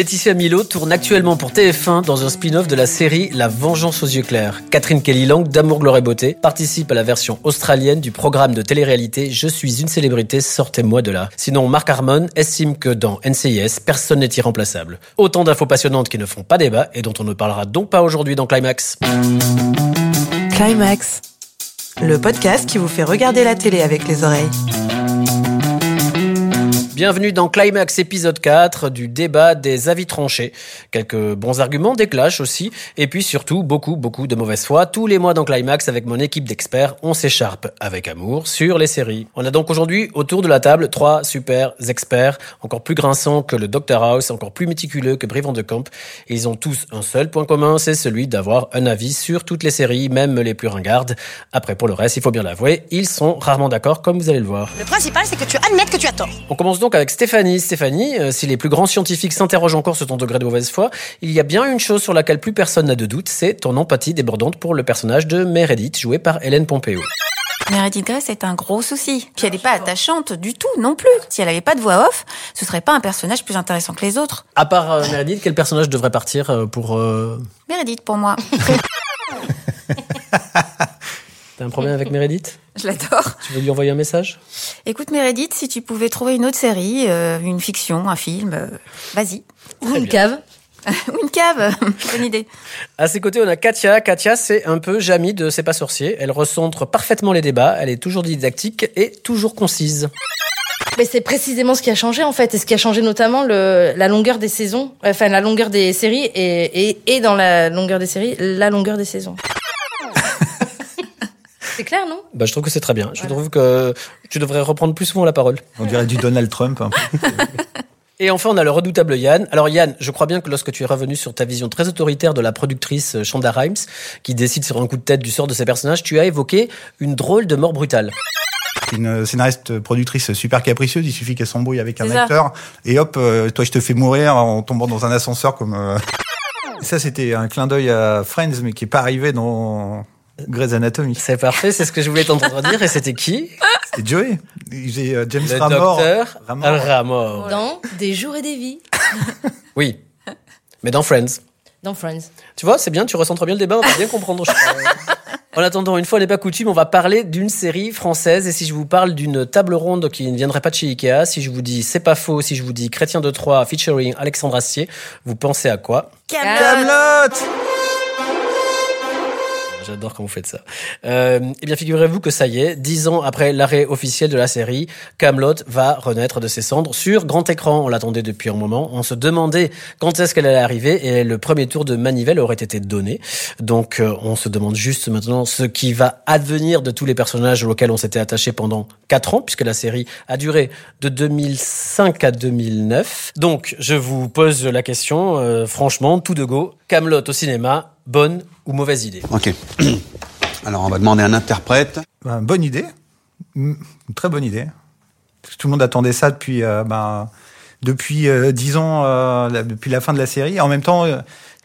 Laetitia Milo tourne actuellement pour TF1 dans un spin-off de la série La Vengeance aux yeux clairs. Catherine Kelly Lang d'Amour, Gloire et Beauté participe à la version australienne du programme de télé-réalité Je suis une célébrité, sortez-moi de là. Sinon, Marc Harmon estime que dans NCIS, personne n'est irremplaçable. Autant d'infos passionnantes qui ne font pas débat et dont on ne parlera donc pas aujourd'hui dans Climax. Climax, le podcast qui vous fait regarder la télé avec les oreilles. Bienvenue dans Climax épisode 4 du débat des avis tranchés. Quelques bons arguments, des clashs aussi, et puis surtout beaucoup, beaucoup de mauvaise foi. Tous les mois dans Climax, avec mon équipe d'experts, on s'écharpe avec amour sur les séries. On a donc aujourd'hui autour de la table trois super experts, encore plus grinçants que le Dr House, encore plus méticuleux que Brivant de Camp. Ils ont tous un seul point commun, c'est celui d'avoir un avis sur toutes les séries, même les plus ringardes. Après, pour le reste, il faut bien l'avouer, ils sont rarement d'accord, comme vous allez le voir. Le principal, c'est que tu admettes que tu as tort. On commence donc avec Stéphanie. Stéphanie, euh, si les plus grands scientifiques s'interrogent encore sur ton degré de mauvaise foi, il y a bien une chose sur laquelle plus personne n'a de doute, c'est ton empathie débordante pour le personnage de Meredith, joué par Hélène Pompeo. Meredith Grey, c'est un gros souci. Puis elle n'est pas attachante du tout non plus. Si elle avait pas de voix off, ce serait pas un personnage plus intéressant que les autres. À part euh, Meredith, quel personnage devrait partir euh, pour... euh, Meredith pour moi. T'as un problème avec Meredith? Je l'adore. Tu veux lui envoyer un message? Écoute Meredith, si tu pouvais trouver une autre série, euh, une fiction, un film, euh, vas-y. Ou une cave. Ou une cave, bonne idée. À ses côtés, on a Katia. Katia, c'est un peu Jamie de C'est pas sorcier. Elle recentre parfaitement les débats. Elle est toujours didactique et toujours concise. Mais c'est précisément ce qui a changé en fait, et ce qui a changé notamment le, la longueur des saisons, enfin la longueur des séries, et, et, et dans la longueur des séries, la longueur des saisons. C'est clair, non Bah, je trouve que c'est très bien. Je trouve que tu devrais reprendre plus souvent la parole. On dirait du Donald Trump. hein. Et enfin, on a le redoutable Yann. Alors Yann, je crois bien que lorsque tu es revenu sur ta vision très autoritaire de la productrice euh, Shonda Rhimes, qui décide sur un coup de tête du sort de ses personnages, tu as évoqué une drôle de mort brutale. Une scénariste productrice super capricieuse, il suffit qu'elle s'embrouille avec un acteur et hop, euh, toi je te fais mourir en tombant dans un ascenseur comme. euh. Ça c'était un clin d'œil à Friends, mais qui est pas arrivé dans Grey's Anatomy. C'est parfait, c'est ce que je voulais t'entendre dire. Et c'était qui C'était Joey. J'ai euh, James Le Ramor. docteur Ramor. Ramor. Dans Des jours et des vies, Oui, mais dans Friends. dans Friends. Tu vois, c'est bien, tu recentres bien le débat, on va bien comprendre. je crois. En attendant, une fois n'est pas coutume, on va parler d'une série française. Et si je vous parle d'une table ronde qui ne viendrait pas de chez Ikea, si je vous dis c'est pas faux, si je vous dis Chrétien de Troyes featuring Alexandre Astier, vous pensez à quoi? Camelot. J'adore quand vous faites ça. Euh, eh bien, figurez-vous que ça y est, dix ans après l'arrêt officiel de la série, Camelot va renaître de ses cendres sur grand écran. On l'attendait depuis un moment. On se demandait quand est-ce qu'elle allait arriver et le premier tour de manivelle aurait été donné. Donc, euh, on se demande juste maintenant ce qui va advenir de tous les personnages auxquels on s'était attaché pendant quatre ans, puisque la série a duré de 2005 à 2009. Donc, je vous pose la question, euh, franchement, tout de go, Camelot au cinéma, bonne ou mauvaise idée Ok. Alors, on va demander à un interprète. Ben, bonne idée. Une très bonne idée. Tout le monde attendait ça depuis euh, ben, depuis euh, dix ans, euh, la- depuis la fin de la série. En même temps, euh,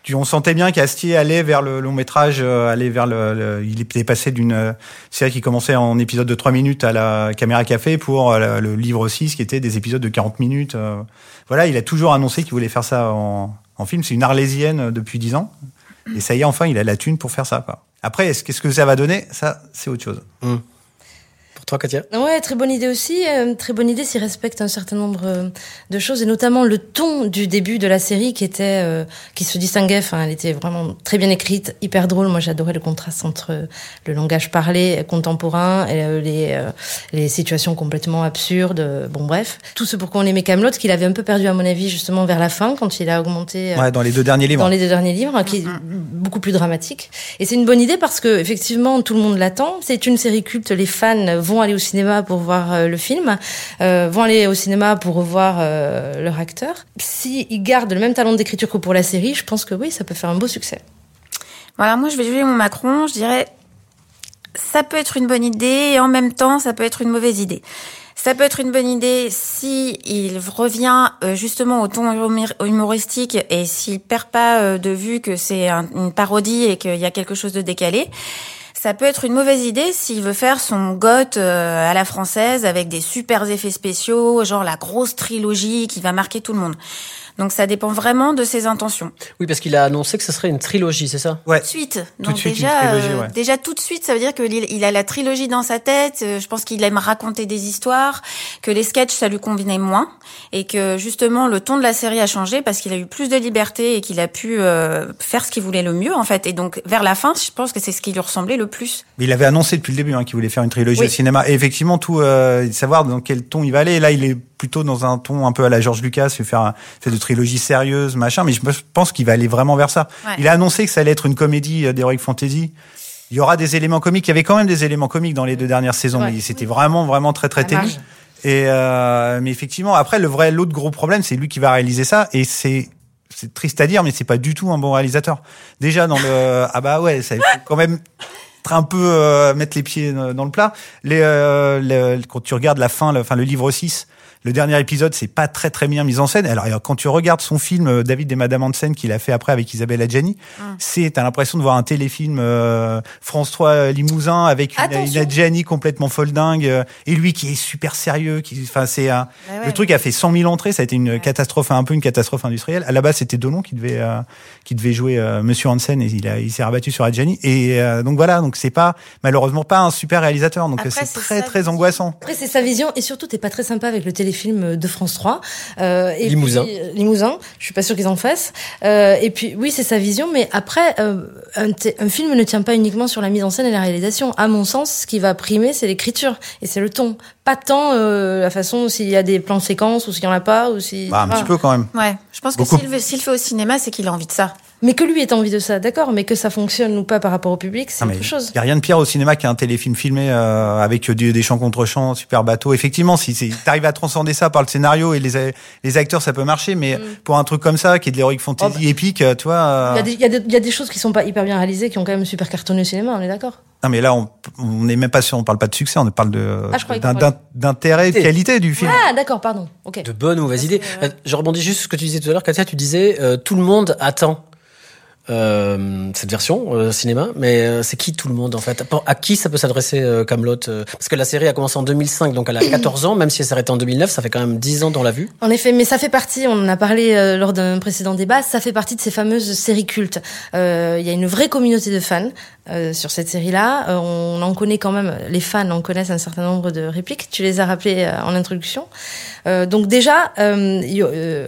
tu, on sentait bien qu'Astier allait vers le long métrage, euh, allait vers le, le- il était passé d'une euh, série qui commençait en épisode de 3 minutes à la caméra café pour euh, le, livre 6 qui était des épisodes de 40 minutes. euh. voilà, il a toujours annoncé qu'il voulait faire ça en, en film. C'est une arlésienne euh, depuis 10 ans. Et ça y est, enfin, il a la thune pour faire ça. Après, est-ce- qu'est-ce que ça va donner Ça, c'est autre chose. Pour toi, Katia Ouais, très bonne idée aussi. euh, très bonne idée s'il respecte un certain nombre euh, de choses et notamment le ton du début de la série qui était, euh, qui se distinguait. Enfin, elle était vraiment très bien écrite, hyper drôle. Moi, j'adorais le contraste entre euh, le langage parlé contemporain et euh, les euh, les situations complètement absurdes. Bon, bref, tout ce pourquoi on aimait Camelot, qu'il avait un peu perdu à mon avis justement vers la fin quand il a augmenté. euh, Ouais, dans les deux derniers livres. dans les deux derniers livres, qui est beaucoup plus dramatique. Et c'est une bonne idée parce que effectivement tout le monde l'attend. C'est une série culte. Les fans vont aller au cinéma pour voir euh, le film, euh, vont aller au cinéma pour revoir euh, leur acteur. S'ils gardent le même talent d'écriture que pour la série, je pense que oui, ça peut faire un beau succès. Voilà, moi je vais jouer mon Macron, je dirais ça peut être une bonne idée et en même temps ça peut être une mauvaise idée. Ça peut être une bonne idée si il revient justement au ton humor- humoristique et s'il perd pas de vue que c'est un- une parodie et qu'il y a quelque chose de décalé. Ça peut être une mauvaise idée s'il veut faire son goth euh, à la française avec des super effets spéciaux, genre la grosse trilogie qui va marquer tout le monde. Donc ça dépend vraiment de ses intentions. Oui, parce qu'il a annoncé que ce serait une trilogie, c'est ça? Ouais. Tout de suite. Tout Donc de suite, une déjà, trilogie, euh, ouais. déjà tout de suite, ça veut dire qu'il il a la trilogie dans sa tête. Euh, Je pense qu'il aime raconter des histoires, que les sketchs ça lui convenait moins, et que justement le ton de la série a changé parce qu'il a eu plus de liberté et qu'il a pu euh, faire ce qu'il voulait le mieux en fait. Et donc vers la fin, je pense que c'est ce qui lui ressemblait le plus. Mais il avait annoncé depuis le début hein, qu'il voulait faire une trilogie Oui. au cinéma. Et effectivement, tout euh, savoir dans quel ton il va aller. Là, il est plutôt dans un ton un peu à la George Lucas, faire un- fait de trilogie sérieuse, machin. Mais je pense qu'il va aller vraiment vers ça. Ouais. Il a annoncé que ça allait être une comédie euh, d'heroic fantasy. Il y aura des éléments comiques. Il y avait quand même des éléments comiques dans les deux dernières saisons, Ouais. mais c'était vraiment, vraiment très, très ténu. Et euh, mais effectivement, après le vrai, l'autre gros problème, c'est lui qui va réaliser ça, et c'est c'est triste à dire, mais c'est pas du tout un bon réalisateur. Déjà dans le ah bah ouais, ça faut quand même être un peu euh, mettre les pieds dans le plat. Les, euh, quand tu regardes la fin, le, enfin le livre 6, le dernier épisode, c'est pas très très bien mis en scène. Alors quand tu regardes son film euh, David et Madame Hansen qu'il a fait après avec Isabelle Adjani, c'est t'as l'impression de voir un téléfilm euh, France 3 Limousin avec une, Adjani complètement folle dingue euh, et lui qui est super sérieux, qui enfin c'est un Bah ouais. le truc a fait 100 000 entrées, ça a été une catastrophe, un peu une catastrophe industrielle. À la base, c'était Delon qui devait euh, qui devait jouer euh, Monsieur Hansen et il a il s'est rabattu sur Adjani et euh, donc voilà, donc c'est pas malheureusement pas un super réalisateur, donc c'est très très vision. angoissant. Après, c'est sa vision et surtout, t'es pas très sympa avec le téléfilm de France 3. Euh, et Limousin. puis, euh, Limousin. Je suis pas sûre qu'ils en fassent. Euh, et puis, oui, c'est sa vision, mais après, euh, un, film ne tient pas uniquement sur la mise en scène et la réalisation. À mon sens, ce qui va primer, c'est l'écriture et c'est le ton. Pas tant euh, la façon s'il y a des plans séquences ou s'il y en a pas ou si. Bah, un petit peu quand même. Ouais, je pense que Beaucoup. s'il s'il fait au cinéma, c'est qu'il a envie de ça. Mais que lui ait envie de ça, d'accord. Mais que ça fonctionne ou pas par rapport au public, c'est mais autre chose. Il y a rien de pire au cinéma qu'un téléfilm filmé euh, avec des, des chants contre chants, super bateau. Effectivement, si tu arrives à transcender ça par le scénario et les, les acteurs, ça peut marcher. Mais pour un truc comme ça, qui est de l'heroic fantasy Oh, bah. épique, euh, tu vois. euh, Il y, y a des choses qui sont pas hyper bien réalisées, qui ont quand même super cartonné au cinéma, on est d'accord Non, mais là, on n'est même pas sûr, on parle pas de succès, on parle de Ah, d'intérêt, de qualité du film. Ah, d'accord, pardon. Ok. De bonnes ou mauvaises idées. Euh, Je rebondis juste sur ce que tu disais tout à l'heure, Katia. Tu disais euh, tout le monde attend euh, cette version euh, cinéma, mais euh, c'est qui tout le monde en fait? À qui ça peut s'adresser euh, Camelot euh, Parce que la série a commencé en 2005, donc elle a 14 ans, même si elle s'est arrêtée en 2009, ça fait quand même 10 ans dans la vue. En effet, mais ça fait partie, on en a parlé euh, lors d'un précédent débat, ça fait partie de ces fameuses séries cultes. Euh, Il y a une vraie communauté de fans euh, sur cette série-là. Euh, on en connaît quand même, les fans en connaissent un certain nombre de répliques. Tu les as rappelées euh, en introduction. Euh, donc déjà, euh,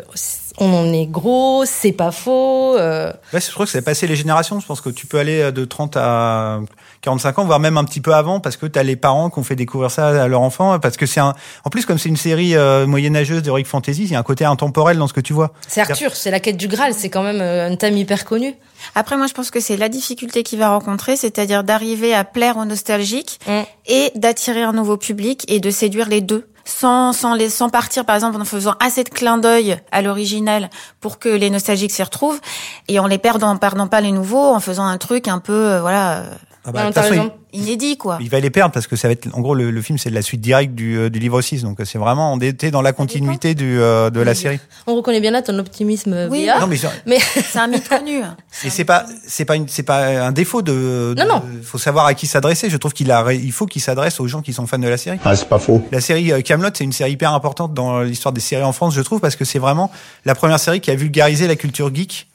on en est gros, c'est pas faux. Ouais, je crois que c'est passé les générations. Je pense que tu peux aller de 30 à 45 ans, voire même un petit peu avant, parce que tu as les parents qui ont fait découvrir ça à leur enfant. Parce que c'est un. En plus, comme c'est une série euh, moyenâgeuse d'heroic fantasy, il y a un côté intemporel dans ce que tu vois. c'est Arthur, c'est la quête du Graal, c'est quand même euh, un thème hyper connu. Après, moi, je pense que c'est la difficulté qu'il va rencontrer, c'est-à-dire d'arriver à plaire aux nostalgiques Mm. et d'attirer un nouveau public et de séduire les deux. Sans, sans, les, sans partir, par exemple, en faisant assez de clins d'œil à l'original pour que les nostalgiques s'y retrouvent et en les perdant, en perdant pas les nouveaux, en faisant un truc un peu, euh, voilà, euh, Ah bah, Non, de toute t'as façon, raison. inédit, quoi. il, va les perdre parce que ça va être. En gros, le, le film, c'est de la suite directe du, euh, du livre 6. Donc, euh, c'est vraiment. On était dans la continuité du, euh, de la série. On reconnaît bien là ton optimisme Oui. Non, mais, Mais C'est un mythe connu. et c'est pas, c'est pas une, c'est pas un défaut de. Non, de- non. Faut savoir à qui s'adresser. Je trouve qu'il a, il faut qu'il s'adresse aux gens qui sont fans de la série. Ah, c'est pas faux. La série euh, Camelot, c'est une série hyper importante dans l'histoire des séries en France, je trouve, parce que c'est vraiment la première série qui a vulgarisé la culture geek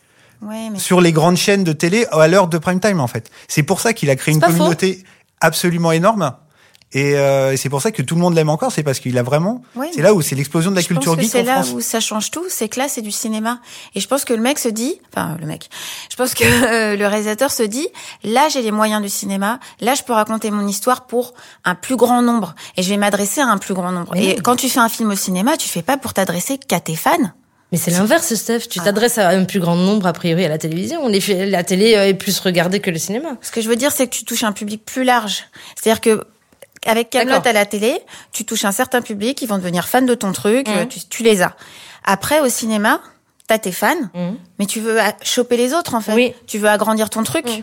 Ouais, mais sur les grandes chaînes de télé à l'heure de prime time, en fait. C'est pour ça qu'il a créé une faux. communauté absolument énorme. Et euh, c'est pour ça que tout le monde l'aime encore, c'est parce qu'il a vraiment. C'est là où c'est l'explosion de la Je culture pense que geek c'est là France. où ça change tout, c'est que là c'est du cinéma. Et je pense que le mec se dit, enfin le mec, je pense que euh, le réalisateur se dit, là j'ai les moyens du cinéma, là je peux raconter mon histoire pour un plus grand nombre et je vais m'adresser à un plus grand nombre. Et quand tu fais un film au cinéma, tu fais pas pour t'adresser qu'à tes fans. Mais c'est l'inverse, Steph. Ah. Tu t'adresses à un plus grand nombre, a priori, à la télévision. Les La télé euh, est plus regardée que le cinéma. Ce que je veux dire, c'est que tu touches un public plus large. C'est-à-dire que avec Camelot à la télé, tu touches un certain public, ils vont devenir fans de ton truc, euh, tu, tu les as. Après, au cinéma, t'as tes fans, Mhm. mais tu veux choper les autres en fait. Oui. Tu veux agrandir ton truc. Mhm.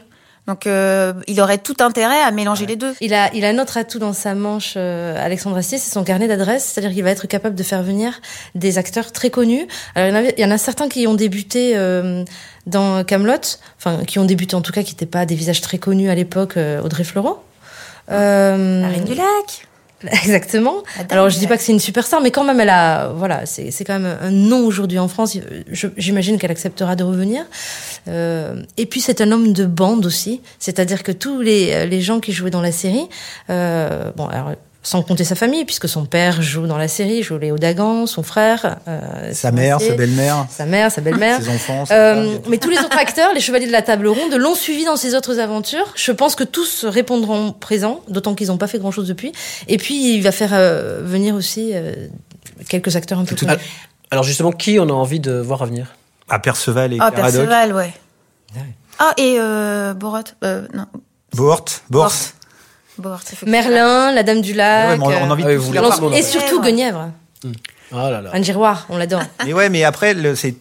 Donc, euh, il aurait tout intérêt à mélanger les deux. Il a, il a un autre atout dans sa manche, euh, Alexandre Astier, c'est son carnet d'adresses. C'est-à-dire qu'il va être capable de faire venir des acteurs très connus. Alors, il y en, avait- il y en a certains qui ont débuté euh, dans Camelot, enfin, qui ont débuté en tout cas, qui n'étaient pas des visages très connus à l'époque, euh, Audrey Fleurot. Euh, La Reine du Lac. Exactement. Alors je dis pas que c'est une superstar, mais quand même elle a, voilà, c'est c'est quand même un nom aujourd'hui en France. J'imagine qu'elle acceptera de revenir. Euh, et puis c'est un homme de bande aussi, c'est-à-dire que tous les les gens qui jouaient dans la série, euh, bon alors sans compter sa famille, puisque son père joue dans la série, joue Léo Dagan, son frère, euh, Sa mère, sa belle-mère, sa mère, sa belle-mère. ses enfants. sa Euh, mais tous les autres acteurs, les chevaliers de la table ronde, l'ont suivi dans ses autres aventures. Je pense que tous répondront présents, d'autant qu'ils n'ont pas fait grand-chose depuis. Et puis, il va faire euh, venir aussi euh, quelques acteurs un peu connus. Alors justement, qui on a envie de voir revenir Ah, Perceval et Ah. Perceval, ouais. Ah, et euh, Borat. Euh, non, Bohort, Bohort. Merlin, la Dame du Ouais, Lac. mais on, on a envie Ah de oui, tous vous mon et surtout Guenièvre. Oh là là. Un giroir, on l'adore. Mais ouais, mais après, c'est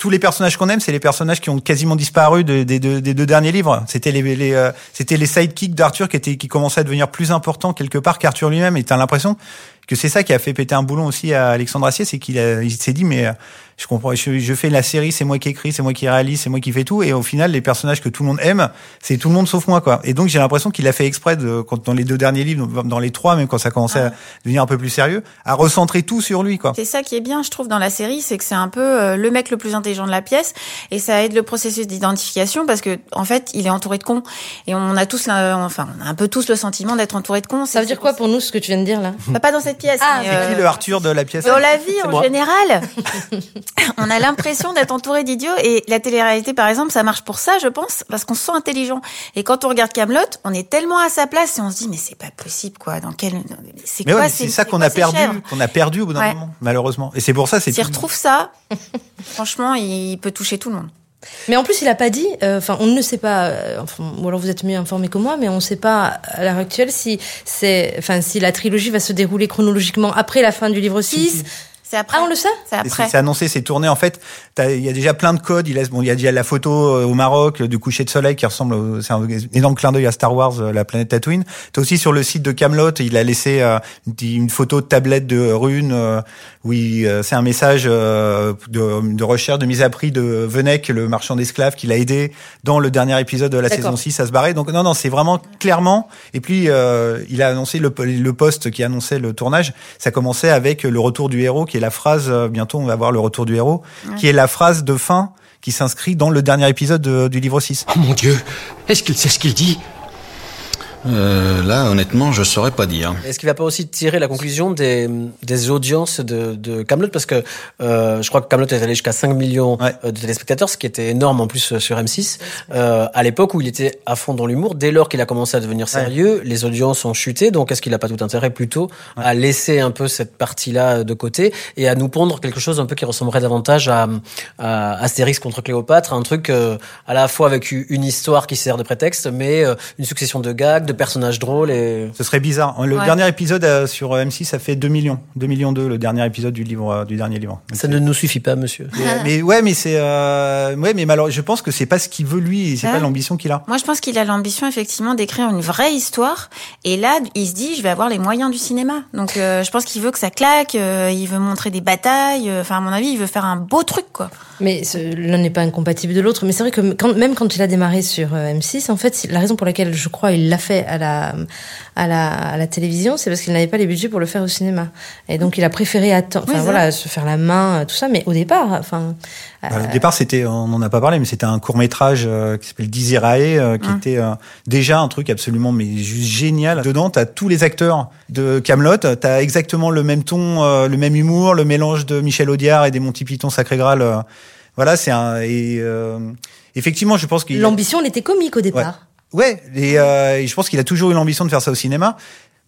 tous les personnages qu'on aime, c'est les personnages qui ont quasiment disparu de- des, deux, des deux derniers livres. C'était les, les euh, c'était les sidekicks d'Arthur qui étaient qui commençaient à devenir plus importants quelque part qu'Arthur lui-même. Et t'as l'impression que c'est ça qui a fait péter un boulon aussi à Alexandre Assier, c'est qu'il il s'est dit mais euh, je comprends, je, je fais la série, c'est moi qui écris, c'est moi qui réalise, c'est moi qui fais tout. Et au final, les personnages que tout le monde aime, c'est tout le monde sauf moi quoi. Et donc j'ai l'impression qu'il a fait exprès de, quand, dans les deux derniers livres, dans les trois même quand ça commençait à devenir un peu plus sérieux, à recentrer tout sur lui quoi. C'est ça qui est bien, je trouve, dans la série, c'est que c'est un peu euh, le mec le plus intelligent de la pièce, et ça aide le processus d'identification parce que, en fait, il est entouré de cons, et on a tous, la- enfin, on a un peu tous le sentiment d'être entouré de cons. Ça veut dire quoi pour nous, ce que tu viens de dire là? Bah, Pas dans cette pièce. Ah, c'est qui euh, le Arthur de la pièce Dans la vie, en moi. général, on a l'impression d'être entouré d'idiots et la télé-réalité, par exemple, ça marche pour ça, je pense, parce qu'on se sent intelligent. Et quand on regarde Camelot, on est tellement à sa place et on se dit mais c'est pas possible quoi. Dans quel, c'est Mais quoi ouais, c'est ça c'est qu'on a perdu, qu'on a perdu au bout d'un Ouais. moment, malheureusement. Et c'est pour ça, c'est S'il retrouve ça, franchement, il peut toucher tout le monde. Mais en plus, il a pas dit. euh, Enfin, on ne sait pas. euh, ou alors vous êtes mieux informé que moi, mais on ne sait pas à l'heure actuelle si si la trilogie va se dérouler chronologiquement après la fin du livre 6. C'est après. Ah, on le sait C'est après. C'est annoncé, c'est tourné. En fait, il y a déjà plein de codes. Il laisse, bon, il y a déjà la photo euh, au Maroc du coucher de soleil qui ressemble, c'est un énorme clin d'œil à Star Wars, euh, la planète Tatooine. T'as aussi sur le site de Camelot, il a laissé euh, une- photo de tablette de runes euh, où il, euh, c'est un message euh, de, de recherche, de mise à prix de Venec, le marchand d'esclaves, qui l'a aidé dans le dernier épisode de la saison 6 à se barrer. Donc non, non, c'est vraiment clairement. Et puis euh, il a annoncé le, le poste qui annonçait le tournage. Ça commençait avec le retour du héros, qui est la phrase. euh, bientôt, on va voir le retour du héros, qui est la phrase de fin qui s'inscrit dans le dernier épisode de- du livre 6. Oh mon Dieu Est-ce qu'il sait ce qu'il dit? Euh, là, honnêtement, je saurais pas dire. Est-ce qu'il va pas aussi tirer la conclusion des, des audiences de, de Camelot? Parce que euh, je crois que Camelot est allé jusqu'à 5 millions Ouais. euh, de téléspectateurs, ce qui était énorme en plus euh, sur M6. Euh, à l'époque où il était à fond dans l'humour, dès lors qu'il a commencé à devenir sérieux, les audiences ont chuté. Donc est-ce qu'il a pas tout intérêt plutôt à laisser un peu cette partie-là de côté et à nous pondre quelque chose un peu qui ressemblerait davantage à, à Astérix contre Cléopâtre, un truc euh, à la fois avec une histoire qui sert de prétexte, mais une succession de gags, de personnages drôles et Ce serait bizarre. Le Ouais. dernier épisode euh, sur euh, M6, ça fait 2 millions. 2 millions 2, le dernier épisode du livre, euh, du dernier livre. ça ne nous suffit pas, monsieur. Mais, mais ouais, mais c'est, euh, ouais, mais malheureusement, je pense que c'est pas ce qu'il veut lui, et c'est Ouais. pas l'ambition qu'il a. Moi, je pense qu'il a l'ambition effectivement d'écrire une vraie histoire. Et là, il se dit, je vais avoir les moyens du cinéma. Donc, euh, je pense qu'il veut que ça claque. euh, il veut montrer des batailles. euh, Enfin, à mon avis, il veut faire un beau truc, quoi. Mais l'un n'est pas incompatible de l'autre. Mais c'est vrai que quand, même quand il a démarré sur euh, M6, en fait, la raison pour laquelle je crois il l'a fait à la à la, à la télévision, c'est parce qu'il n'avait pas les budgets pour le faire au cinéma. Et donc il a préféré attendre, enfin voilà, se faire la main, euh, tout ça. Mais au départ, enfin, Bah, euh, Au départ, c'était, on n'en a pas parlé, mais c'était un court métrage qui s'appelle Dizirae, euh, qui était euh, déjà un truc absolument mais juste génial. Dedans, t'as tous les acteurs de Camelot, t'as exactement le même ton, euh, le même humour, le mélange de Michel Audiard et des Monty Python Sacré Graal. euh, voilà, c'est un et euh, effectivement, je pense qu'il l'ambition, elle était comique au départ. Ouais, et, euh, et je pense qu'il a toujours eu l'ambition de faire ça au cinéma.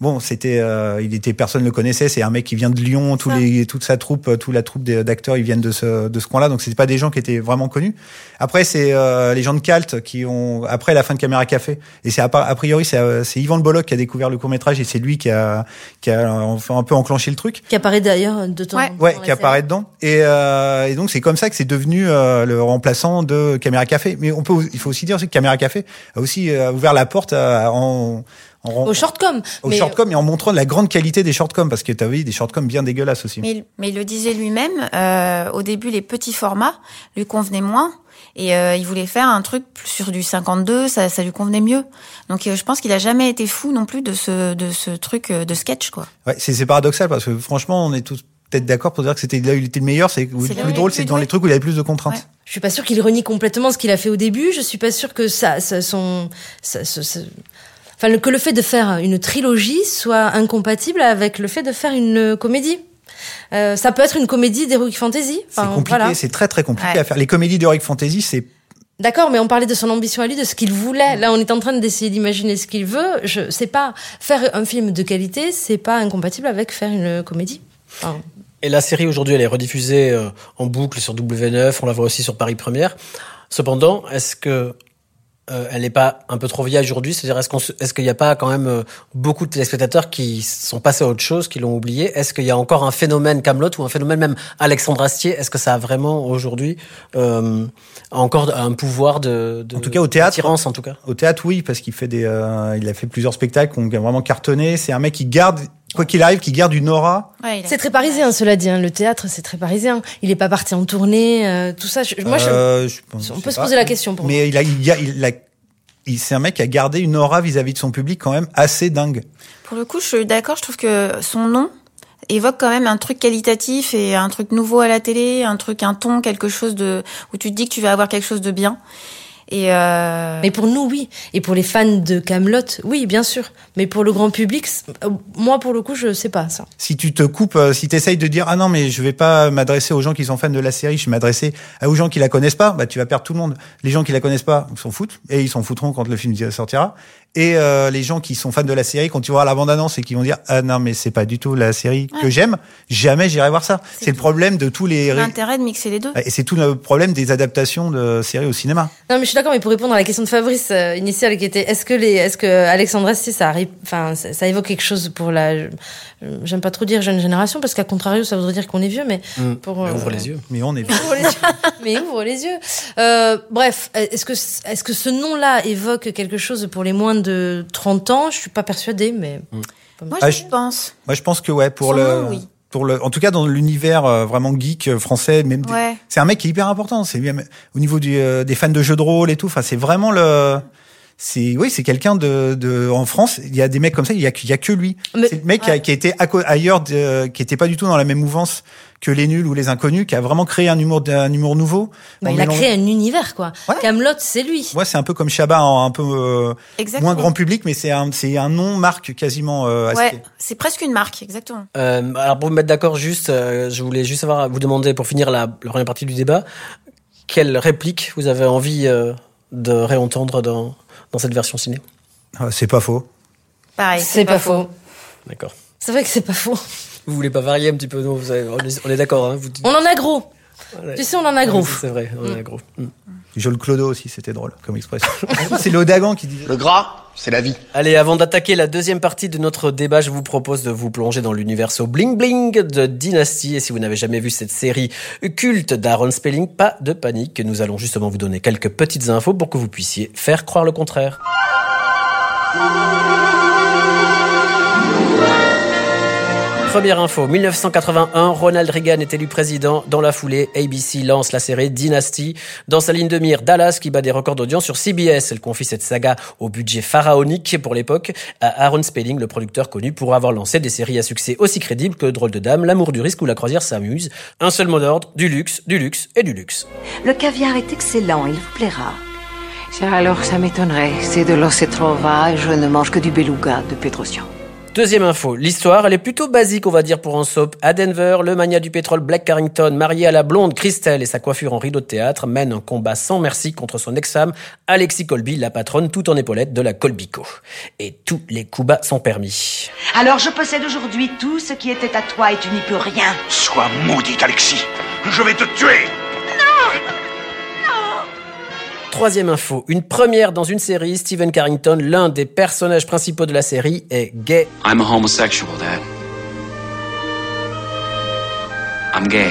Bon, c'était, euh, il était, personne le connaissait. C'est un mec qui vient de Lyon. Tous les, toute sa troupe, euh, toute la troupe d'acteurs, ils viennent de ce, de ce coin-là. Donc, c'était pas des gens qui étaient vraiment connus. Après, c'est euh, les gens de Calt qui ont, après la fin de Caméra Café. Et c'est a, a priori, c'est, euh, c'est Yvan Le Bolloc qui a découvert le court métrage et c'est lui qui a, qui a enfin un peu enclenché le truc. Qui apparaît d'ailleurs de temps Ouais. en temps. Ouais, dans la qui apparaît dedans. Et, euh, et donc c'est comme ça que c'est devenu euh, le remplaçant de Caméra Café. Mais on peut, il faut aussi dire aussi que Caméra Café a aussi euh, ouvert la porte à- en, En, Au shortcom. au mais shortcom et en montrant la grande qualité des shortcoms parce que t'as vu des shortcoms bien dégueulasses aussi. Mais, il- mais il le disait lui-même, euh, au début, les petits formats lui convenaient moins. Et euh, il voulait faire un truc plus sur du 52, ça, ça lui convenait mieux. Donc euh, je pense qu'il a jamais été fou non plus de ce, de ce truc euh, de sketch, quoi. Ouais, c'est c'est paradoxal parce que franchement, on est tous peut-être d'accord pour dire que c'était là où il était le meilleur. C'est le plus drôle, le c'est dans les trucs où il avait plus de contraintes. Ouais. Je suis pas sûre qu'il renie complètement ce qu'il a fait au début. Je suis pas sûre que ça, ça son, ça, ça- ça- enfin, que le fait de faire une trilogie soit incompatible avec le fait de faire une comédie. Euh, ça peut être une comédie d'heroic fantasy. C'est compliqué, voilà. c'est très très compliqué Ouais. à faire. Les comédies d'Heroic Fantasy, c'est D'accord, mais on parlait de son ambition à lui, de ce qu'il voulait. Là, on est en train d'essayer d'imaginer ce qu'il veut. Je sais pas faire un film de qualité, c'est pas incompatible avec faire une comédie. Enfin, Et la série aujourd'hui, elle est rediffusée euh, en boucle sur W9, on la voit aussi sur Paris Première. Cependant, est-ce que euh, elle n'est pas un peu trop vieille aujourd'hui C'est-à-dire, est-ce qu'on se- est-ce qu'il n'y a pas quand même euh, beaucoup de téléspectateurs qui sont passés à autre chose, qui l'ont oublié? Est-ce qu'il y a encore un phénomène Camelot ou un phénomène même Alexandre Astier? Est-ce que ça a vraiment aujourd'hui euh, encore un pouvoir de, de En tout cas, au théâtre. en tout cas? au théâtre, oui, parce qu'il fait des, euh, il a fait plusieurs spectacles qui ont vraiment cartonné. C'est un mec qui garde, quoi qu'il arrive, qui garde une aura. Ouais, c'est très parisien, cela dit. hein. Le théâtre, c'est très parisien. Il est pas parti en tournée, euh, tout ça. Je- moi, je, Euh, je pense- on je peut se poser pas. la question pour moi. Mais il a, il a, il a- il- c'est un mec qui a gardé une aura vis-à-vis de son public quand même assez dingue. Pour le coup, je suis d'accord. Je trouve que son nom évoque quand même un truc qualitatif et un truc nouveau à la télé, un truc, un ton, quelque chose de où tu te dis que tu vas avoir quelque chose de bien. Et euh... Mais pour nous, oui. Et pour les fans de Camelot, oui, bien sûr. Mais pour le grand public, euh, moi, pour le coup, je sais pas ça. Si tu te coupes, euh, si tu essayes de dire ah non mais je vais pas m'adresser aux gens qui sont fans de la série, je vais m'adresser à- aux gens qui la connaissent pas, bah tu vas perdre tout le monde. Les gens qui la connaissent pas, ils s'en foutent et ils s'en foutront quand le film sortira. Et euh, les gens qui sont fans de la série, quand tu vois la bande annonce et qui vont dire ah non mais c'est pas du tout la série que j'aime, jamais j'irai voir ça. C'est le problème de tous les l'intérêt de mixer les deux. et c'est tout le problème des adaptations de séries au cinéma. Non, mais je suis d'accord. Mais pour répondre à la question de Fabrice euh, initiale, qui était est-ce que les, est-ce que Alexandre Astier, ça arrive, enfin, ça, ça évoque quelque chose pour la, j'aime pas trop dire jeune génération parce qu'à contrario, ça voudrait dire qu'on est vieux, mais pour Mais euh, Ouvre les yeux. Mais on est Ouvre les yeux. mais ouvre les yeux. Euh, bref, est-ce que est-ce que ce nom-là évoque quelque chose pour les moins de 30 ans Je suis pas persuadée, mais Moi, Ah, je pense. Moi, je pense que ouais, pour Son le, nom, oui. pour le, en tout cas dans l'univers euh, vraiment geek euh, français, même des- Ouais. c'est un mec qui est hyper important. C'est au niveau du, euh, des fans de jeux de rôle et tout. Enfin, c'est vraiment le, c'est oui, c'est quelqu'un de, de, en France. Il y a des mecs comme ça. Il y a, il y a que lui. C'est le mec qui, a, qui a été ailleurs, de- qui était pas du tout dans la même mouvance que les nuls ou les inconnus, qui a vraiment créé un humour, un humour nouveau. bah, il a créé un univers quoi. Ouais. Camelot, c'est lui. Ouais, c'est un peu comme Chabat, un, peu euh, Exactement. moins grand public, mais c'est un, c'est un nom marque quasiment. Euh. Ouais, c'est presque une marque, exactement. Euh, alors pour vous mettre d'accord, juste, euh, je voulais juste savoir, vous demander pour finir la, la première partie du débat, quelle réplique vous avez envie euh, de réentendre dans, dans cette version ciné? Ah, c'est pas faux. Pareil. C'est pas faux. D'accord. C'est vrai que c'est pas faux. Vous voulez pas varier un petit peu non, vous avez- On est, on est d'accord, hein vous, On en a gros. Tu sais, on en a gros. C'est vrai, on est gros. Mm. Joel Clodo aussi, c'était drôle comme expression. c'est l'Odagan qui disait. Le gras, c'est la vie. Allez, avant d'attaquer la deuxième partie de notre débat, je vous propose de vous plonger dans l'univers bling bling de Dynasty. Et si vous n'avez jamais vu cette série culte d'Aaron Spelling, pas de panique. Nous allons justement vous donner quelques petites infos pour que vous puissiez faire croire le contraire. Première info, 1981, Ronald Reagan est élu président. Dans la foulée, ABC lance la série Dynasty. Dans sa ligne de mire, Dallas qui bat des records d'audience sur CBS. Elle confie cette saga au budget pharaonique pour l'époque à Aaron Spelling, le producteur connu pour avoir lancé des séries à succès aussi crédibles que Drôle de Dame, L'amour du risque ou La croisière s'amuse. Un seul mot d'ordre, du luxe, du luxe et du luxe. Le caviar est excellent, il vous plaira. Alors ça m'étonnerait. C'est de l'Ossetrova et je ne mange que du beluga de Petrosian. Deuxième info, l'histoire, elle est plutôt basique, on va dire, pour un soap. À Denver, le mania du pétrole Black Carrington, marié à la blonde Christelle et sa coiffure en rideau de théâtre, mène un combat sans merci contre son ex-femme, Alexis Colby, la patronne tout en épaulette de la Colbico. Et tous les coups bas sont permis. Alors je possède aujourd'hui tout ce qui était à toi et tu n'y peux rien. Sois maudit, Alexis. Je vais te tuer. Troisième info, une première dans une série, Stephen Carrington, l'un des personnages principaux de la série, est gay. I'm a homosexual, Dad. I'm gay.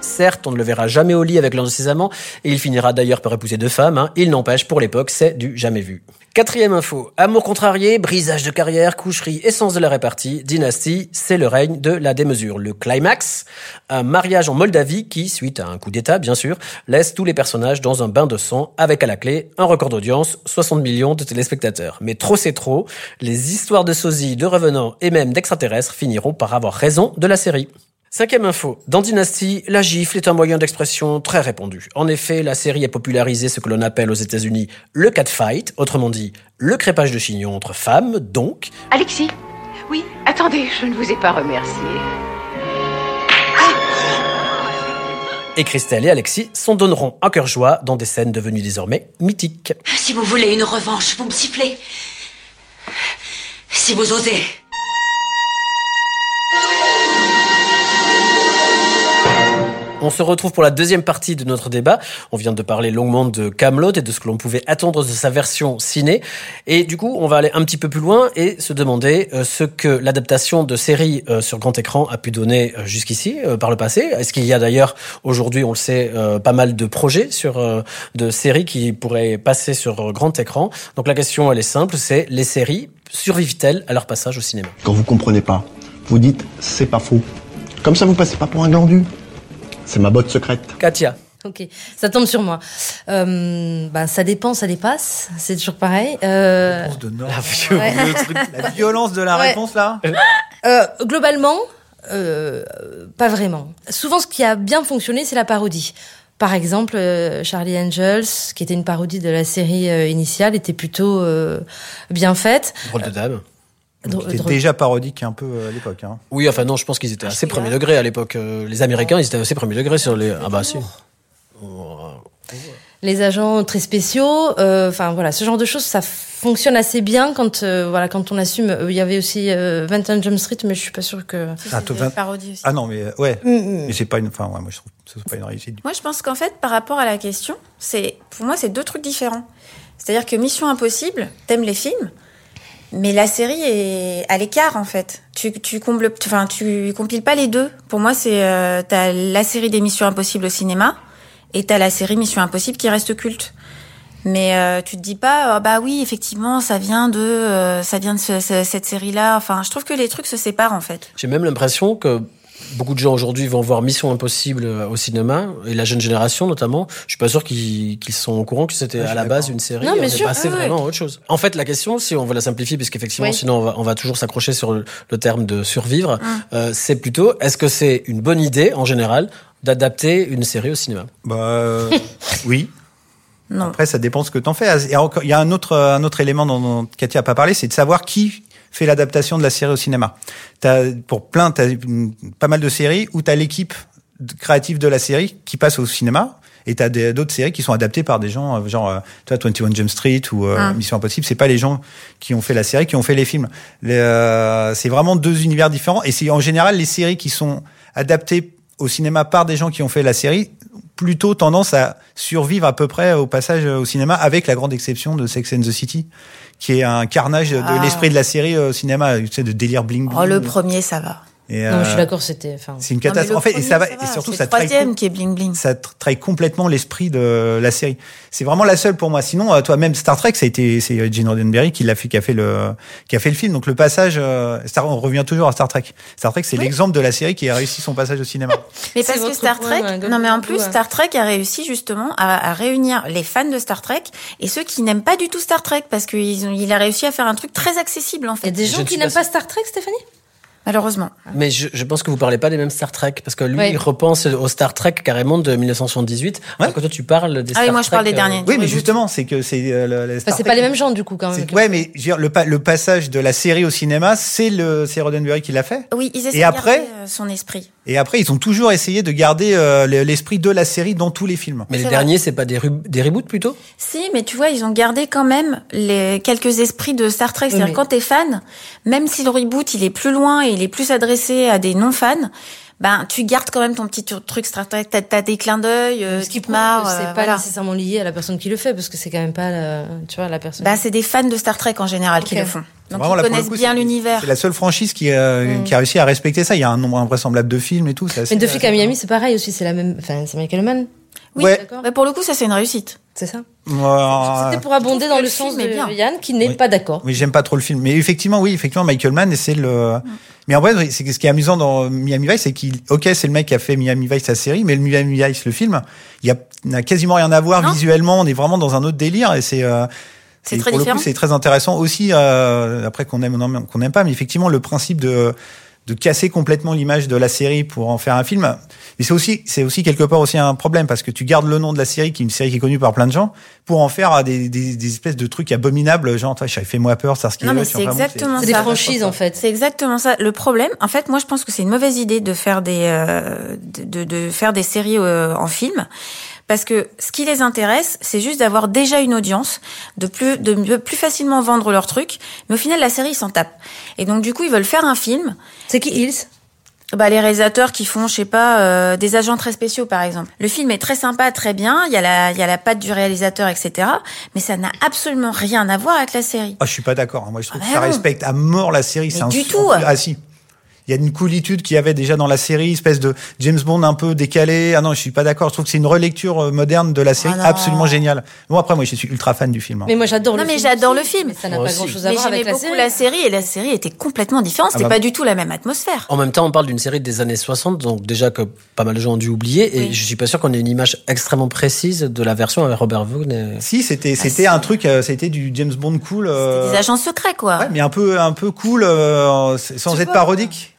Certes, on ne le verra jamais au lit avec l'un de ses amants, et il finira d'ailleurs par épouser deux femmes. hein. Il n'empêche, pour l'époque, c'est du jamais vu. Quatrième info. Amour contrarié, brisage de carrière, coucherie, essence de la répartie, dynastie, c'est le règne de la démesure. Le climax, un mariage en Moldavie qui, suite à un coup d'état bien sûr, laisse tous les personnages dans un bain de sang avec à la clé un record d'audience, 60 millions de téléspectateurs. Mais trop c'est trop, les histoires de sosies, de revenants et même d'extraterrestres finiront par avoir raison de la série. Cinquième info. Dans Dynasty, la gifle est un moyen d'expression très répandu. En effet, la série a popularisé ce que l'on appelle aux États-Unis le catfight, autrement dit, le crépage de chignon entre femmes, donc. Alexis? Oui, attendez, je ne vous ai pas remercié. Et Christelle et Alexis s'en donneront un cœur joie dans des scènes devenues désormais mythiques. Si vous voulez une revanche, vous me sifflez. Si vous osez. On se retrouve pour la deuxième partie de notre débat. On vient de parler longuement de Camelot et de ce que l'on pouvait attendre de sa version ciné. Et du coup, on va aller un petit peu plus loin et se demander euh, ce que l'adaptation de séries euh, sur grand écran a pu donner euh, jusqu'ici, par le passé. Est-ce qu'il y a d'ailleurs aujourd'hui, on le sait, pas mal de projets sur de séries qui pourraient passer sur grand écran? Donc la question, elle est simple, c'est les séries survivent-elles à leur passage au cinéma? Quand vous comprenez pas, vous dites c'est pas faux. Comme ça, vous passez pas pour un glandu. C'est ma botte secrète. Katia. Ok, ça tombe sur moi. Euh, bah, ça dépend, ça dépasse. C'est toujours pareil. Euh, Réponse de Nord. La vieux- Ouais. Le truc- la violence de la Ouais. réponse là. euh, globalement, euh, pas vraiment. Souvent, ce qui a bien fonctionné, c'est la parodie. Par exemple, euh, Charlie Angels, qui était une parodie de la série euh, initiale, était plutôt euh, bien faite. Drôle de dame. C'était drôle- déjà parodique un peu euh, à l'époque. Hein. Oui, enfin non, je pense qu'ils étaient assez premier degré à l'époque. Euh, Les Américains, ils étaient assez premier degré sur les. Ah bah si. les agents très spéciaux, euh, enfin voilà, ce genre de choses, ça fonctionne assez bien quand euh, voilà quand on assume. Euh, Il y avait aussi euh, 21 Jump Street, mais je suis pas sûre que. Ah, toi, vingt- parodie aussi. Ah non, mais euh, ouais. Mm, mm. Mais c'est pas une. Enfin, ouais, moi je trouve que pas une réussite. Moi, je pense qu'en fait, par rapport à la question, c'est pour moi, c'est deux trucs différents. C'est-à-dire que Mission Impossible, t'aimes les films, mais la série est à l'écart en fait. Tu, tu combles, enfin, tu compiles pas les deux. Pour moi, c'est euh, t'as la série des Missions Impossibles au cinéma et t'as la série Mission Impossible qui reste culte. Mais euh, tu te dis pas, ah bah oui, effectivement, ça vient de, euh, ça vient de ce- ce- cette série-là. Enfin, je trouve que les trucs se séparent en fait. J'ai même l'impression que beaucoup de gens aujourd'hui vont voir Mission Impossible euh, au cinéma, et la jeune génération notamment. Je suis pas sûr qu'ils sont au courant que c'était Ouais, à la base une série. Non, et mais on est sûr, passé ouais, vraiment à autre chose. En fait, la question, si on veut la simplifier, puisqu'effectivement, Oui. sinon on va, on va toujours s'accrocher sur le, le terme de survivre, Hum. euh, c'est plutôt, est-ce que c'est une bonne idée en général d'adapter une série au cinéma? Bah euh, oui. Non. Après, ça dépend ce que t'en fais. Il y a, encore, il y a un autre, un autre élément dont, dont Katia a pas parlé, c'est de savoir qui fait l'adaptation de la série au cinéma. T'as, pour plein, t'as pas mal de séries où t'as l'équipe créative de la série qui passe au cinéma. Et t'as des- d'autres séries qui sont adaptées par des gens, euh, genre, euh, toi, 21 Jump Street ou euh, Ah. Mission Impossible. C'est pas les gens qui ont fait la série, qui ont fait les films. Les, euh, c'est vraiment deux univers différents. Et c'est en général les séries qui sont adaptées au cinéma par des gens qui ont fait la série plutôt tendance à survivre à peu près au passage au cinéma, avec la grande exception de Sex and the City, qui est un carnage de Ah. l'esprit de la série au cinéma, tu sais, de délire bling bling. Oh, le premier, ça va. Et, Non, je suis euh, d'accord, c'était. Enfin, C'est une catastrophe. En fait, et ça va, va, et surtout c'est ça trahit, troisième qui est bling bling. ça tra- trahit complètement l'esprit de la série. C'est vraiment la seule pour moi. Sinon, euh, toi, même Star Trek, ça a été, c'est Gene Roddenberry qui l'a fait, qui a fait le, qui a fait le film. Donc le passage, euh, Star, on revient toujours à Star Trek. Star Trek, c'est Oui. l'exemple de la série qui a réussi son passage au cinéma. Mais parce que Star Trek, non mais en plus. Star Trek a réussi justement à, à réunir les fans de Star Trek et ceux qui n'aiment pas du tout Star Trek parce qu'il il a réussi à faire un truc très accessible en il y a fait. des gens qui n'aiment pas pas Star Trek, Stéphanie? Malheureusement. Mais je, je pense que vous parlez pas des mêmes Star Trek, parce que lui, Ouais. il repense au Star Trek carrément de 1978, alors que toi, tu parles des Ah Star oui, moi je parle des euh, derniers. Oui, mais justement, c'est que c'est euh, le- Enfin, Star C'est Trek- pas les mêmes gens du coup quand même. Ouais, mais je veux dire, le, pa- le passage de la série au cinéma, c'est le c'est Roddenberry qui l'a fait. Oui, ils essaient Et de après garder euh, son esprit. Et après, ils ont toujours essayé de garder euh, le- l'esprit de la série dans tous les films. Mais les derniers, c'est pas des, des reboots plutôt? Si, mais tu vois, ils ont gardé quand même les quelques esprits de Star Trek. C'est-à-dire quand t'es fan, même si le reboot il est plus loin et il est plus adressé à des non-fans, ben tu gardes quand même ton petit truc Star Trek. T'as, t'as des clins d'œil, euh, Ce qui te que c'est euh, pas voilà. nécessairement lié à la personne qui le fait, parce que c'est quand même pas, la, tu vois, la personne. Bah, c'est des fans de Star Trek en général qui le font. Donc Vraiment, ils là, pour le connaissent coup, bien c'est- l'univers. C'est la seule franchise qui, euh, Mm. qui a réussi à respecter ça. Il y a un nombre invraisemblable de films et tout. c'est assez- Mais de flic à Miami, c'est pareil aussi, c'est la même, enfin, c'est Michael Mann. Oui, Ouais. d'accord. Mais pour le coup, ça c'est une réussite. C'est ça. C'était pour abonder dans le le sens de bien. Yann, qui n'est Oui. pas d'accord. Oui, j'aime pas trop le film. Mais effectivement, oui, effectivement, Michael Mann, c'est le. Mais en vrai, c'est ce qui est amusant dans Miami Vice, c'est qu'il, ok, c'est le mec qui a fait Miami Vice la série, mais le Miami Vice, le film, il n'a quasiment rien à voir Non. visuellement. On est vraiment dans un autre délire et c'est. euh, C'est très pour le différent. coup, c'est très intéressant aussi. Euh, après qu'on aime ou non, qu'on n'aime pas, mais effectivement, le principe de de casser complètement l'image de la série pour en faire un film. Mais c'est aussi, c'est aussi quelque part aussi un problème parce que tu gardes le nom de la série, qui est une série qui est connue par plein de gens, pour en faire des, des, des espèces de trucs abominables, genre, toi, fais-moi peur, Starsky Non, mais c'est exactement C'est des ça. franchises, en fait. C'est exactement ça. Le problème, en fait, moi, je pense que c'est une mauvaise idée de faire des euh, de, de, de faire des séries euh, en film. Parce que ce qui les intéresse, c'est juste d'avoir déjà une audience, de plus, de mieux- plus facilement vendre leur truc. Mais au final, la série, ils s'en tapent. Et donc, du coup, ils veulent faire un film. C'est qui Hills? Bah, les réalisateurs qui font, je sais pas, euh, des agents très spéciaux, par exemple. Le film est très sympa, très bien. Il y a la, il y a la patte du réalisateur, etc. Mais ça n'a absolument rien à voir avec la série. Ah, je suis pas d'accord. Moi, je trouve Ah que bah ça non. respecte à mort la série. C'est un du tout. Ah si. Il y a une coolitude qu'il y avait déjà dans la série, espèce de James Bond un peu décalé. Ah non, je suis pas d'accord. Je trouve que c'est une relecture euh, moderne de la série Ah absolument géniale. Bon, après, moi, je suis ultra fan du film. hein. Mais moi, j'adore Non, le mais film. j'adore le film. Mais ça n'a pas aussi. grand chose à Mais voir avec j'aimais la beaucoup série. la série et la série était complètement différente. C'était Ah bah- pas du tout la même atmosphère. En même temps, on parle d'une série des années 60, donc déjà que pas mal de gens ont dû oublier, et Oui. je suis pas sûr qu'on ait une image extrêmement précise de la version avec Robert Vaughn. et- Si, c'était c'était un truc, euh, c'était du James Bond cool. euh, Des agents secrets, quoi. Ouais, mais un peu un peu cool, euh, sans Tu être parodique.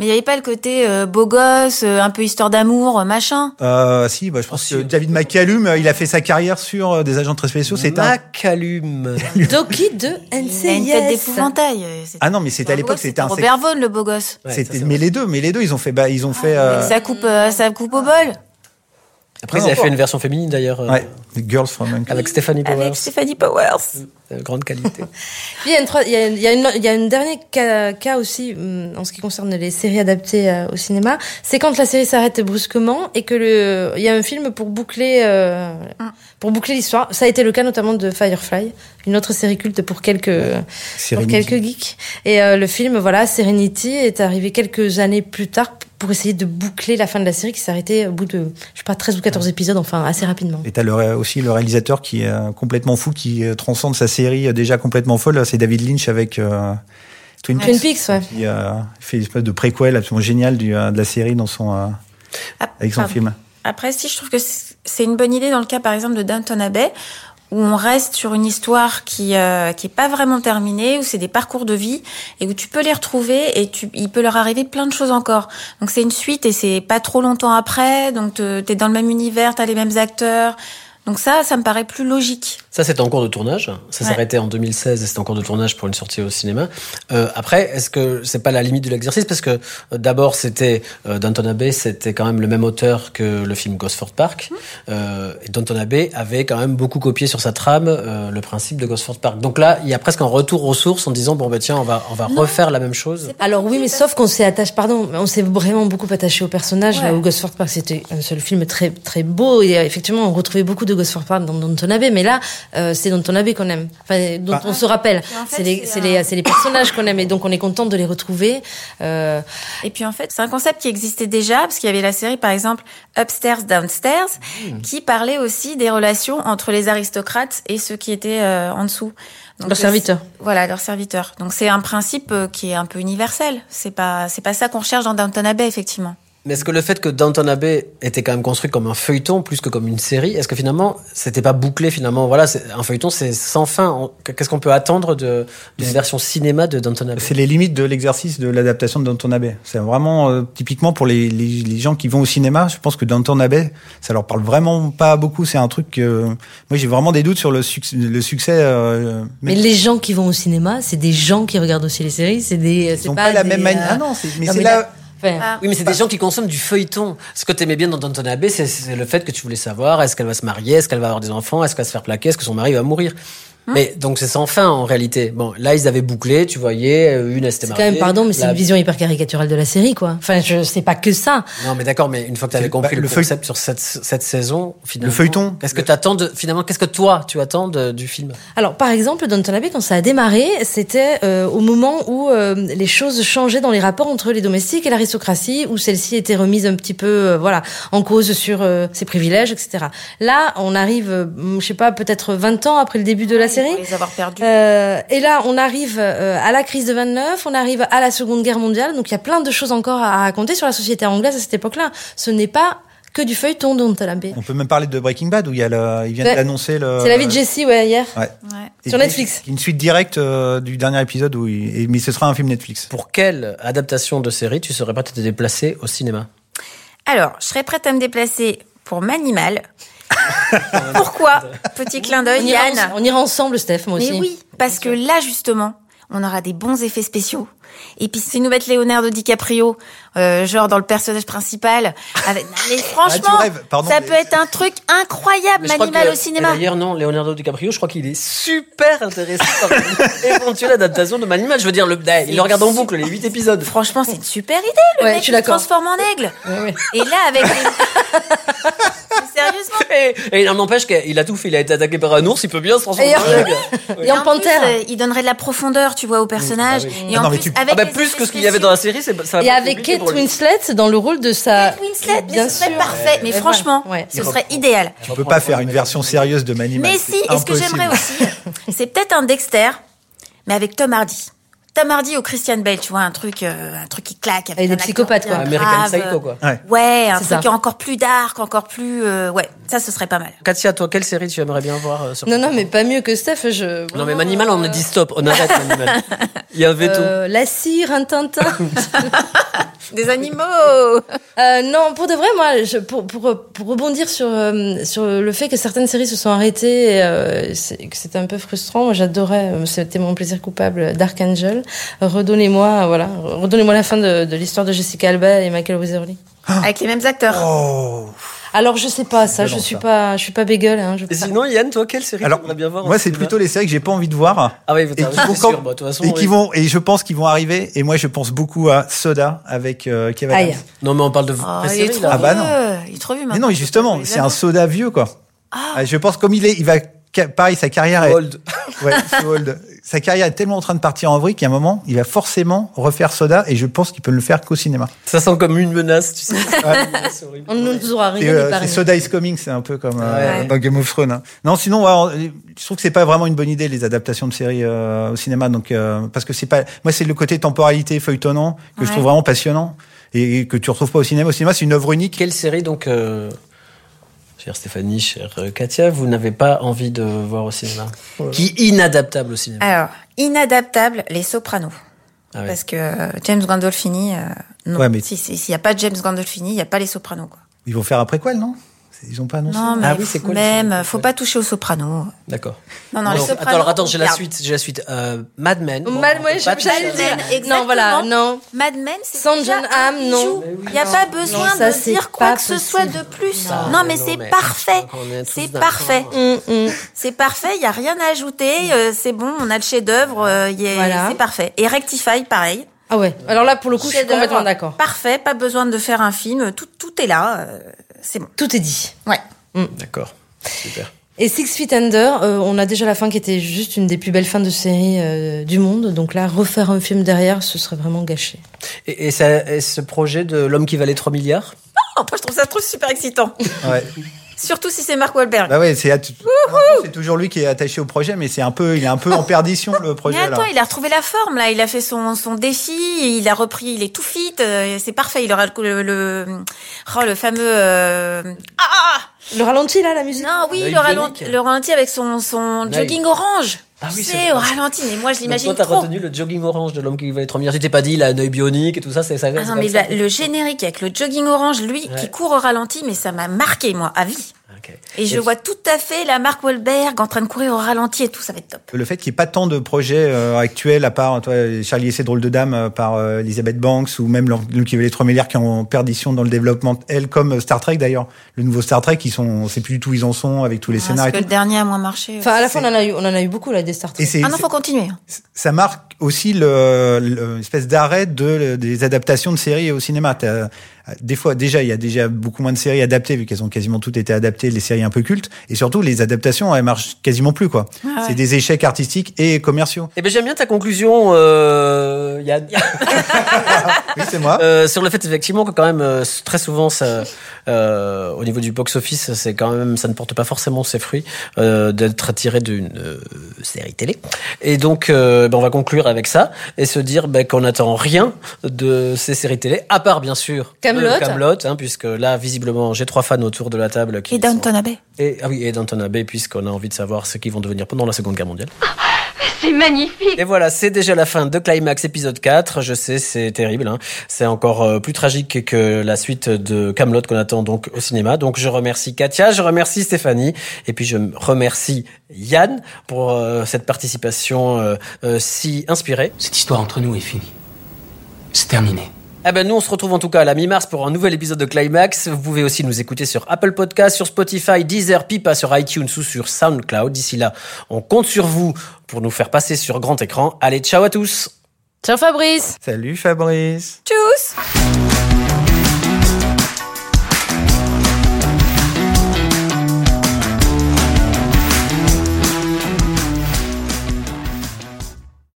Mais il n'y avait pas le côté euh, beau gosse, euh, un peu histoire d'amour, euh, machin? Euh, si, bah, je pense si. que David McCallum, euh, il a fait sa carrière sur euh, des agents très spéciaux. C'est un. Macalum. Doki de Il a une tête NCIS. d'épouvantail. Ah non, mais c'était à l'époque, c'était un. Robert Vaughn, le beau gosse. Ouais, c'était- ça, mais vrai. les deux, mais les deux, ils ont fait, bah, ils ont fait. euh, Avec sa coupe, euh, sa coupe au bol. Après, ils avaient encore. fait une version féminine d'ailleurs, euh, Ouais, Girls from Uncle. avec Stephanie Powers. Avec Stephanie Powers. De grande qualité. Puis il y a une, troi- il y a une, il y a une, a dernier cas, cas aussi hum, en ce qui concerne les séries adaptées euh, au cinéma, c'est quand la série s'arrête brusquement et que le il y a un film pour boucler euh, pour boucler l'histoire. Ça a été le cas notamment de Firefly, une autre série culte pour quelques pour quelques geeks. Et euh, le film voilà Serenity est arrivé quelques années plus tard pour essayer de boucler la fin de la série qui s'est arrêtée au bout de je sais pas 13 ou 14 épisodes enfin assez rapidement. Et t'as le, aussi le réalisateur qui est euh, complètement fou, qui euh, transcende sa série euh, déjà complètement folle. C'est David Lynch avec euh, Twin Peaks. Twin Peaks ouais. Qui euh, fait une espèce de préquel absolument génial du, de la série dans son, euh, Ah, avec son pardon. film. Après, si je trouve que c'est c'est une bonne idée dans le cas, par exemple, de Downton Abbey, où on reste sur une histoire qui euh, qui est pas vraiment terminée, où c'est des parcours de vie et où tu peux les retrouver et tu, il peut leur arriver plein de choses encore. Donc c'est une suite et c'est pas trop longtemps après, donc te- t'es dans le même univers, t'as les mêmes acteurs. Donc ça, ça me paraît plus logique. Ça, c'était en cours de tournage. Ça Ouais. s'arrêtait en 2016 et c'était en cours de tournage pour une sortie au cinéma. Euh, après, est-ce que c'est pas la limite de l'exercice? Parce que euh, d'abord, c'était euh, Downton Abbey, c'était quand même le même auteur que le film Gosford Park. Euh, et Downton Abbey avait quand même beaucoup copié sur sa trame euh, le principe de Gosford Park. Donc là, il y a presque un retour aux sources en disant bon ben tiens, on va on va refaire la même chose. Alors oui, mais sauf qu'on s'est attaché, pardon, on s'est vraiment beaucoup attaché au personnage. Ouais. Là, où Gosford Park, c'était un seul film très très beau et effectivement, on retrouvait beaucoup de Gosford Park dans Downton Abbey. Mais là, euh, c'est Downton Abbey qu'on aime, enfin, dont Bah. on se rappelle. en fait, C'est les, un- les, c'est les personnages qu'on aime et donc on est content de les retrouver. Euh, Et puis en fait, c'est un concept qui existait déjà, parce qu'il y avait la série par exemple Upstairs, Downstairs, qui parlait aussi des relations entre les aristocrates et ceux qui étaient euh, en dessous. Donc, Leurs euh, serviteurs. Voilà, leurs serviteurs. Donc c'est un principe euh, qui est un peu universel. C'est pas, c'est pas ça qu'on recherche dans Downton Abbey, effectivement. Mais est-ce que le fait que Downton Abbey était quand même construit comme un feuilleton plus que comme une série, est-ce que finalement c'était pas bouclé finalement? Voilà, c'est- un feuilleton c'est sans fin. Qu'est-ce qu'on peut attendre de- d'une version cinéma de Downton Abbey? C'est les limites de l'exercice de l'adaptation de Downton Abbey. C'est vraiment euh, typiquement pour les, les, les gens qui vont au cinéma. Je pense que Downton Abbey, ça leur parle vraiment pas beaucoup. C'est un truc que moi j'ai vraiment des doutes sur le, succès le succès. euh, mais les gens qui vont au cinéma, c'est des gens qui regardent aussi les séries. C'est des, ils c'est ont pas, pas, la des, même manière. euh, Ah non, c'est- mais non, c'est mais là. là- Ah. Oui, mais c'est des gens qui consomment du feuilleton. Ce que t'aimais bien dans Downton Abbey, c'est- c'est le fait que tu voulais savoir est-ce qu'elle va se marier, est-ce qu'elle va avoir des enfants, est-ce qu'elle va se faire plaquer, est-ce que son mari va mourir. Mais donc c'est sans fin en réalité. Bon, là ils avaient bouclé, tu voyais, euh, une elle s'était C'est quand même, pardon, mais c'est la- une vision hyper caricaturale de la série, quoi. Enfin, je sais pas que ça. Non mais d'accord, mais une fois que tu avais compris bah, le, le feuille- concept sur cette, cette saison, finalement, Le feuilleton. Qu'est-ce que tu attends de finalement Qu'est-ce que toi tu attends de- du film? Alors, par exemple, Downton Abbey, quand ça a démarré, c'était euh, au moment où euh, les choses changeaient dans les rapports entre les domestiques et l'aristocratie, où celle-ci était remise un petit peu, euh, voilà, en cause sur euh, ses privilèges, etc. Là, on arrive, euh, je sais pas, peut-être 20 ans après le début de la série. Les avoir perdus. Euh, et là, on arrive euh, à la crise de 29, on arrive à la Seconde Guerre mondiale, donc il y a plein de choses encore à raconter sur la société anglaise à cette époque-là. Ce n'est pas que du feuilleton Downton Abbey. On peut même parler de Breaking Bad où il y a le, il vient Ouais. d'annoncer le. C'est la vie de Jessie, ouais, hier. Ouais. Sur Netflix. Une suite directe euh, du dernier épisode où il, et- mais ce sera un film Netflix. Pour quelle adaptation de série tu serais prêt à te déplacer au cinéma? Alors, je serais prête à me déplacer pour Manimal. Pourquoi? Petit clin d'œil, On ira, Yann. on ira ensemble, Steph, moi aussi. Mais oui, parce que là, justement, on aura des bons effets spéciaux. Et puis, si nous mettent Leonardo DiCaprio, euh, genre dans le personnage principal, avec... Non, mais franchement, rêves, pardon, ça mais- peut être un truc incroyable, Manimal que- au cinéma. D'ailleurs, non, Leonardo DiCaprio, je crois qu'il est super intéressé par une éventuelle adaptation de Manimal. Je veux dire, le, il le regarde en boucle, les 8 épisodes. Franchement, c'est une super idée, le Ouais, mec je suis qui se transforme en aigle. Et là, avec les... Mais Sérieusement. Et, et il n'empêche qu'il a tout fait. Il a été attaqué par un ours, il peut bien se transformer Et en en- aigle. Et en plus, panthère. euh, il donnerait de la profondeur, tu vois, au personnage. Et Ah en non, mais plus, tu- avec Ah bah plus que ce qu'il y avait dans la série, c'est ça va Et avec Kate. Winslet dans le rôle de sa. Winslet, mais Bien ce serait sûr. parfait. Mais Ouais, franchement, ouais. ce serait idéal. Tu peux pas faire une version sérieuse de Manimal. Mais c'est si, et ce que j'aimerais aussi, c'est peut-être un Dexter, mais avec Tom Hardy. Tom Hardy ou Christian Bale, tu vois, un truc, euh, un truc qui claque. Avec Avec des psychopathes, quoi. American. Psycho, quoi. Ouais. Ouais, un truc ça. encore plus dark, encore plus, euh, ouais, ça, ce serait pas mal. Katia, toi, quelle série tu aimerais bien voir euh, sur Non, non, mais pas mieux que Steph. Je... Non, mais Manimal, on a dit stop, on arrête Manimal. Il y avait tout. Euh, la cire, un Tintin. Des animaux. Euh, non, pour de vrai, moi, je, pour, pour, pour rebondir sur, euh, sur le fait que certaines séries se sont arrêtées, et, euh, c'est- que c'était un peu frustrant. Moi, j'adorais, euh, c'était mon plaisir coupable, Dark Angel. Redonnez-moi, voilà, redonnez-moi la fin de, de l'histoire de Jessica Alba et Michael Weatherly. Avec les mêmes acteurs. Oh. Alors, je sais pas, ça, Mais je suis ça. pas, je suis pas bégueule, hein, je sinon, Yann, toi, quelle série Alors, bien voir moi, c'est plutôt les séries que j'ai pas envie de voir. Ah oui, Et qui sûr, bah, façon. et qui oui. vont et je pense qu'ils vont arriver et moi je pense beaucoup à Soda avec euh, Kevin Aïe. Non, mais on parle de Oh, vraie il est trop là. Ah bah non. vieux. Il est trop vieux Mais maintenant. non, justement, c'est un. Soda vieux quoi. Ah, Je pense comme il est il va pareil sa carrière est Old. ouais, c'est old. Sa carrière est tellement en train de partir en vrille qu'à un moment, il va forcément refaire Soda et je pense qu'il peut ne le faire qu'au cinéma. Ça sent comme une menace, tu sais. C'est horrible. On ne nous aura rien euh, Soda is coming, c'est un peu comme euh, Ouais. dans Game of Thrones. hein. Non, sinon, ouais, on- je trouve que c'est pas vraiment une bonne idée les adaptations de séries euh, au cinéma, donc euh, parce que c'est pas, moi c'est le côté temporalité feuilletonnant que je Ouais. trouve vraiment passionnant et que tu retrouves pas au cinéma. Au cinéma, c'est une œuvre unique. Quelle série, donc, euh, chère Stéphanie, chère euh, Katia, vous n'avez pas envie de voir au cinéma Qui est inadaptable au cinéma Alors, inadaptable, les Sopranos. Ah ouais. Parce que euh, James Gandolfini, euh, non. Ouais, mais- Si, si, s'il n'y a pas de James Gandolfini, il n'y a pas les Sopranos, quoi. Ils vont faire après quoi, non? Ils ont pas annoncé. Non, mais Ah oui, c'est quoi, les même, faut pas toucher aux Sopranos. D'accord. Non, non, les Donc, Sopranos. attends, alors attends, j'ai la suite. J'ai la suite. Euh, Mad Men. Bon, Mad Men, j'allais dire. Exactement. Non, voilà, non. Mad Men, c'est Sans John Hamm, non. Il n'y a pas besoin Non, ça, de dire quoi que ce soit de plus. Non, Non, mais c'est parfait. C'est parfait. C'est parfait, il n'y a rien à ajouter. euh, c'est bon, on a le chef-d'œuvre. euh. C'est parfait. Et Rectify, pareil. Ah ouais. Alors là, pour le coup, je suis complètement d'accord. Parfait, pas besoin de faire un film. Tout, tout est là. C'est bon. Tout est dit. Ouais. D'accord. Super. Et Six Feet Under, euh, on a déjà la fin qui était juste une des plus belles fins de série euh, du monde. Donc là, refaire un film derrière, ce serait vraiment gâché. Et, et ça- et ce projet de l'homme qui valait 3 milliards? Oh, moi, je trouve ça trop super excitant. Ouais. Surtout si c'est Mark Wahlberg. Bah ouais, c'est c'est toujours lui qui est attaché au projet, mais c'est un peu, il est un peu en perdition le projet Mais attends, là. il a retrouvé la forme là. Il a fait son, son défi. Il a repris. Il est tout fit. euh, c'est parfait. Il aura le le, oh, le fameux. euh, Ah Le ralenti, là, la musique non, oui, L'œil le ralenti, le ralenti avec son son jogging orange. Ah oui, c'est au ralenti. Mais moi, je l'imagine toi, t'as retenu le jogging orange de l'homme qui valait 3 milliards. Tu t'es pas dit, il a un œil bionique et tout ça, c'est ça. Ah non, mais ça. la- le générique avec le jogging orange, lui, Ouais. qui court au ralenti, mais ça m'a marqué, moi, à vie. Et je vois tout à fait la Mark Wahlberg en train de courir au ralenti et tout, ça va être top. Le fait qu'il n'y ait pas tant de projets euh, actuels, à part toi, Charlie et ses drôles de dames euh, par euh, Elizabeth Banks ou même Luc les trois milliards qui ont en perdition dans le développement, elle comme Star Trek d'ailleurs. Le nouveau Star Trek, ils sont, c'est plus du tout où ils en sont avec tous les Ah, scénarios. parce que le dernier a moins marché. Enfin, à la fin, on en a eu, on en a eu beaucoup, là, des Star Trek. Et c'est- Ah non, faut continuer. ça marque aussi le, le- l'espèce d'arrêt de, des adaptations de séries au cinéma. Des fois, déjà, il y a déjà beaucoup moins de séries adaptées vu qu'elles ont quasiment toutes été adaptées, les séries un peu cultes. Et surtout, les adaptations, elles marchent quasiment plus, quoi. Ah ouais. C'est des échecs artistiques et commerciaux. Eh ben j'aime bien ta conclusion, euh, Yann. oui, c'est moi. Euh, sur le fait effectivement que quand même euh, très souvent ça, euh, au niveau du box office, c'est quand même ça ne porte pas forcément ses fruits euh, d'être tiré d'une euh, série télé. Et donc euh, ben, on va conclure avec ça et se dire ben, qu'on n'attend rien de ces séries télé, à part bien sûr. Camelot, hein, puisque là visiblement j'ai trois fans autour de la table qui Et Downton Abbey. et ah oui et Downton Abbey puisqu'on a envie de savoir ce qu'ils vont devenir pendant la Seconde Guerre mondiale. C'est magnifique. Et voilà, c'est déjà la fin de Climax épisode 4. Je sais, c'est terrible. Hein. C'est encore euh, plus tragique que la suite de Camelot qu'on attend donc au cinéma. Donc je remercie Katia, je remercie Stéphanie, et puis je remercie Yann pour euh, cette participation euh, euh, si inspirée. Cette histoire entre nous est finie. C'est terminé. Eh ben nous on se retrouve en tout cas à la mi-mars pour un nouvel épisode de Climax. Vous pouvez aussi nous écouter sur Apple Podcast, sur Spotify, Deezer, Pipa, sur iTunes ou sur SoundCloud. D'ici là, on compte sur vous pour nous faire passer sur grand écran. Allez, ciao à tous. Ciao Fabrice. Salut Fabrice. Tchuss